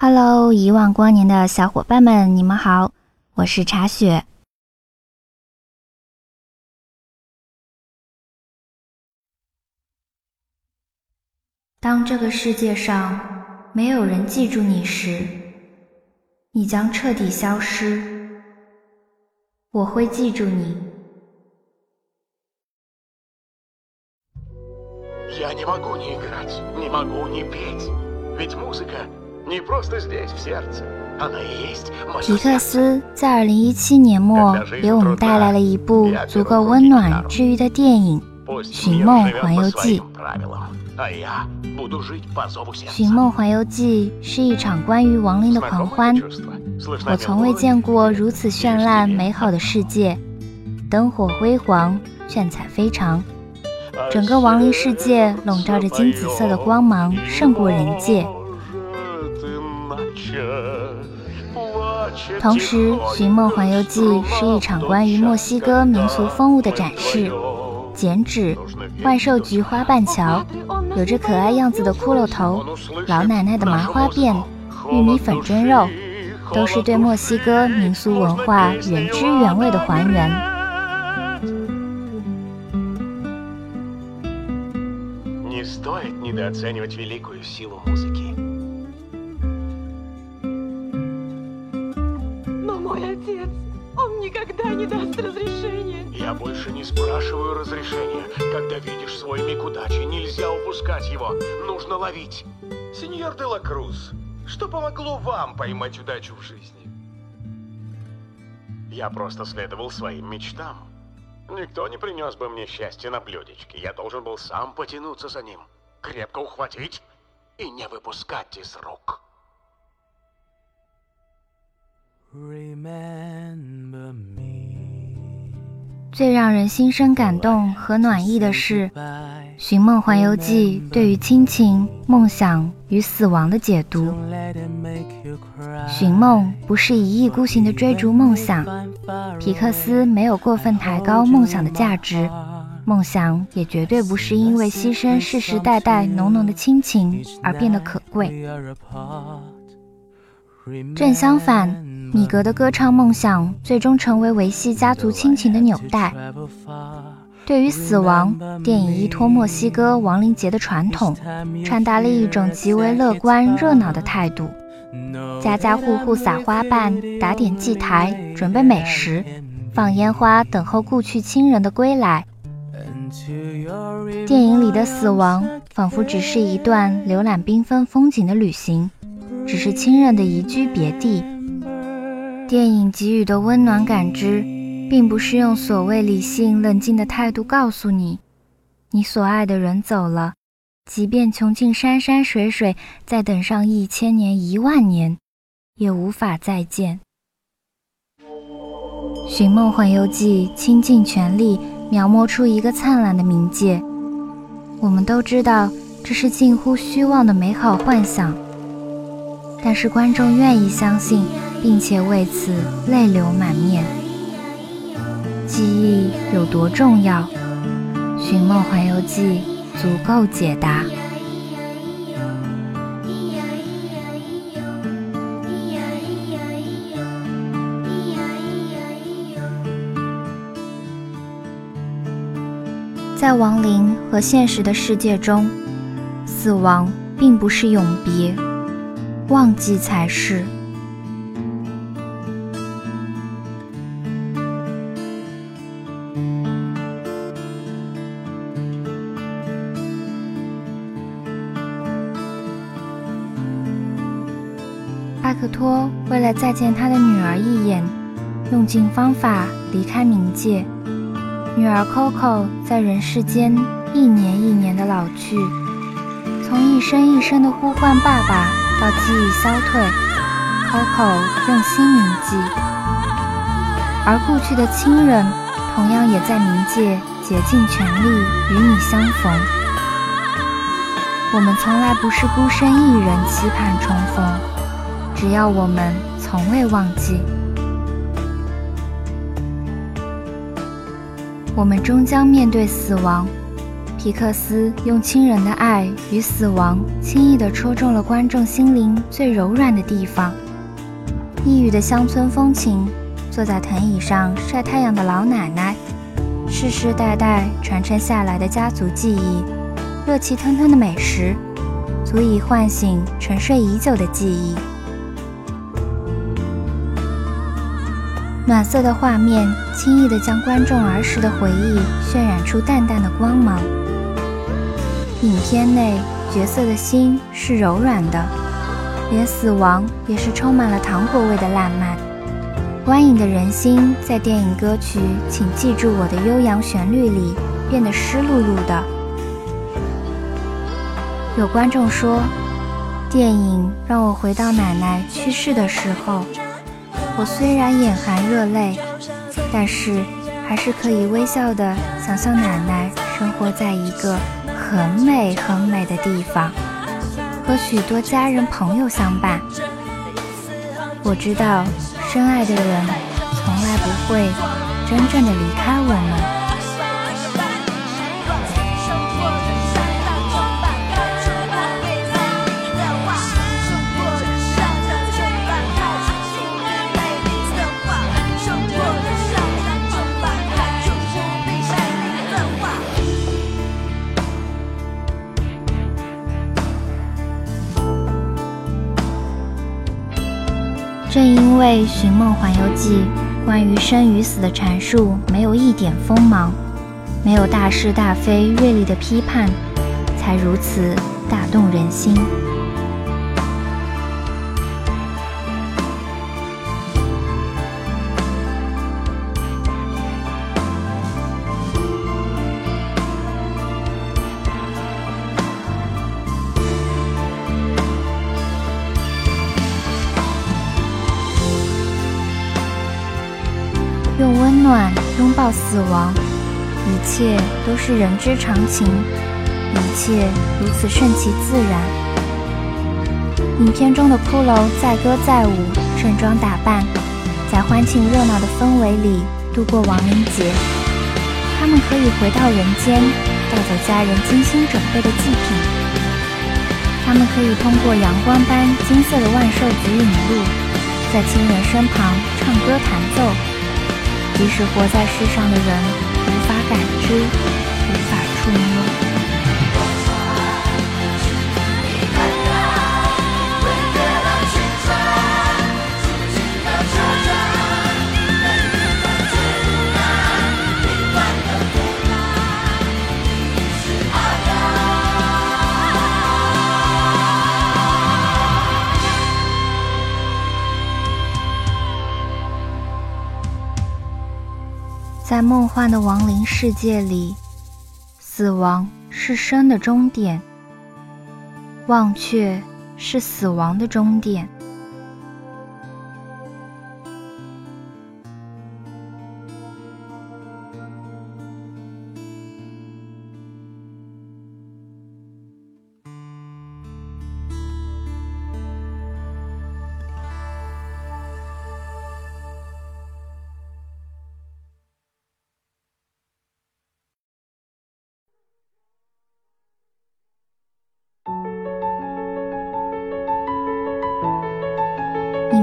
哈喽遗忘光年的小伙伴们你们好我是茶雪。当这个世界上没有人记住你时你将彻底消失。我会记住你。皮克斯在二零一七年末给我们带来了一部足够温暖治愈的电影《寻梦环游记》。《寻梦环游记》是一场关于亡灵的狂欢。我从未见过如此绚烂美好的世界，灯火辉煌，炫彩非常，整个亡灵世界笼罩着金紫色的光芒，胜过人界。同时，《寻梦环游记》是一场关于墨西哥民俗风物的展示。剪纸、万寿菊花瓣桥、有着可爱样子的骷髅头、老奶奶的麻花辫、玉米粉蒸肉，都是对墨西哥民俗文化原汁原味的还原。Я больше не спрашиваю разрешения. Когда видишь свой миг удачи, нельзя упускать его. Нужно ловить. Сеньор де ла Круз, что помогло вам поймать удачу в жизни? Я просто следовал своим мечтам. Никто не принес бы мне счастье на блюдечке. Я должен был сам потянуться за ним, крепко ухватить и не выпускать из рук. 最让人心生感动和暖意的是，《寻梦环游记》对于亲情、梦想与死亡的解读。寻梦不是一意孤行的追逐梦想，皮克斯没有过分抬高梦想的价值，梦想也绝对不是因为牺牲世世代代浓浓的亲情而变得可贵。正相反。米格的歌唱梦想最终成为维系家族亲情的纽带。对于死亡，电影依托墨西哥亡灵节的传统，传达了一种极为乐观热闹的态度。家家户户撒花瓣、打点祭台、准备美食、放烟花，等候故去亲人的归来。电影里的死亡仿佛只是一段浏览缤纷风景的旅行，只是亲人的移居别地。电影给予的温暖感知，并不是用所谓理性冷静的态度告诉你，你所爱的人走了，即便穷尽山山水水，再等上一千年一万年，也无法再见。《寻梦环游记》倾尽全力描摹出一个灿烂的冥界，我们都知道这是近乎虚妄的美好幻想，但是观众愿意相信。并且为此泪流满面。记忆有多重要？《寻梦环游记》足够解答。在亡灵和现实的世界中，死亡并不是永别，忘记才是。托为了再见他的女儿一眼，用尽方法离开冥界。女儿 Coco 在人世间一年一年的老去，从一声一声的呼唤爸爸，到记忆消退，Coco 用心铭记，而故去的亲人同样也在冥界竭尽全力与你相逢。我们从来不是孤身一人期盼重逢，只要我们从未忘记，我们终将面对死亡。皮克斯用亲人的爱与死亡，轻易地戳中了观众心灵最柔软的地方。异域的乡村风情，坐在藤椅上晒太阳的老奶奶，世世代代传承下来的家族记忆，热气腾腾的美食，足以唤醒沉睡已久的记忆。暖色的画面，轻易地将观众儿时的回忆渲染出淡淡的光芒。影片内角色的心是柔软的，连死亡也是充满了糖果味的烂漫。观影的人心在电影歌曲《请记住我的》悠扬旋律里变得湿漉漉的。有观众说，电影让我回到奶奶去世的时候，我虽然眼含热泪，但是还是可以微笑的想象奶奶生活在一个。很美很美的地方，和许多家人朋友相伴。我知道，深爱的人从来不会真正的离开我们。被《寻梦环游记》关于生与死的阐述没有一点锋芒，没有大是大非锐利的批判，才如此打动人心。用温暖拥抱死亡，一切都是人之常情，一切如此顺其自然。影片中的骷髅载歌载舞，盛装打扮，在欢庆热闹的氛围里度过亡灵节。他们可以回到人间，带走家人精心准备的祭品。他们可以通过阳光般金色的万寿菊引路，在亲人身旁唱歌弹奏。即使活在世上的人无法感知，无法触摸。在梦幻的亡灵世界里，死亡是生的终点，忘却是死亡的终点。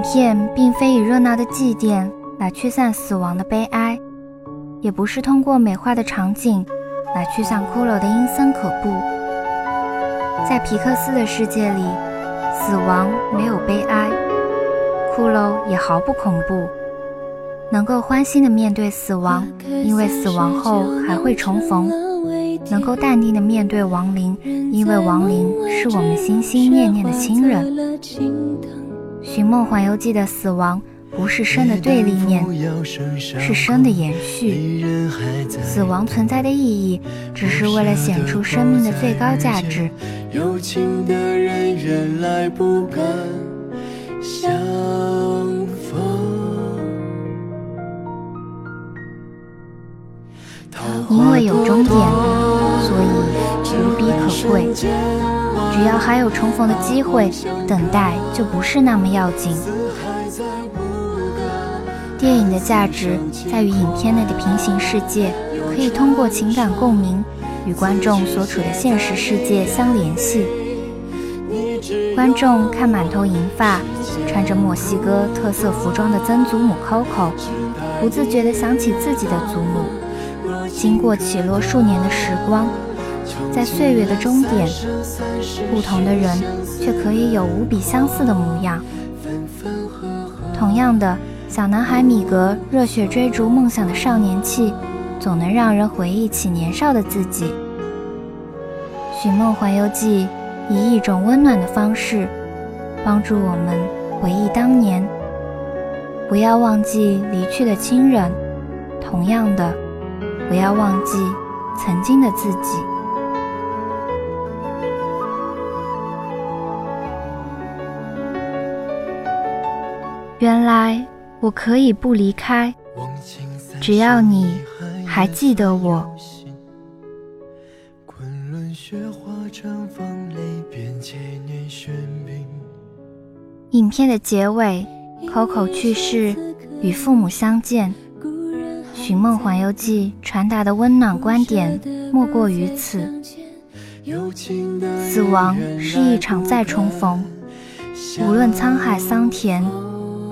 影片并非以热闹的祭奠来驱散死亡的悲哀，也不是通过美化的场景来驱散骷髅的阴森可怖。在皮克斯的世界里，死亡没有悲哀，骷髅也毫不恐怖，能够欢欣的面对死亡，因为死亡后还会重逢；能够淡定的面对亡灵，因为亡灵是我们心心念念的亲人。《寻梦环游记》的死亡不不是生的对立面，是生的延续。死亡存在的意义，只是为了显出生命的最高价值。有情的人原来不敢相逢。因为有终点，还有重逢的机会，等待就不是那么要紧。电影的价值在于影片内的平行世界可以通过情感共鸣与观众所处的现实世界相联系。观众看满头银发、穿着墨西哥特色服装的曾祖母 Coco，不自觉地想起自己的祖母。经过起落数年的时光。在岁月的终点，不同的人却可以有无比相似的模样。同样的，小男孩米格热血追逐梦想的少年气，总能让人回忆起年少的自己。《寻梦环游记》以一种温暖的方式，帮助我们回忆当年，不要忘记离去的亲人。同样的，不要忘记曾经的自己。原来我可以不离开，只要你还记得我。影片的结尾，Coco 去世，与父母相见，《寻梦环游记》传达的温暖观点莫过于此：死亡是一场再重逢，无论沧海桑田。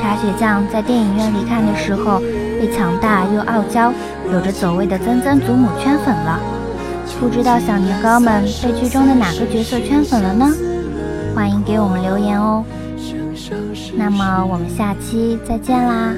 茶雪酱在电影院里看的时候，被强大又傲娇、有着走位的曾曾祖母圈粉了。不知道小年糕们被剧中的哪个角色圈粉了呢？欢迎给我们留言哦。那么我们下期再见啦！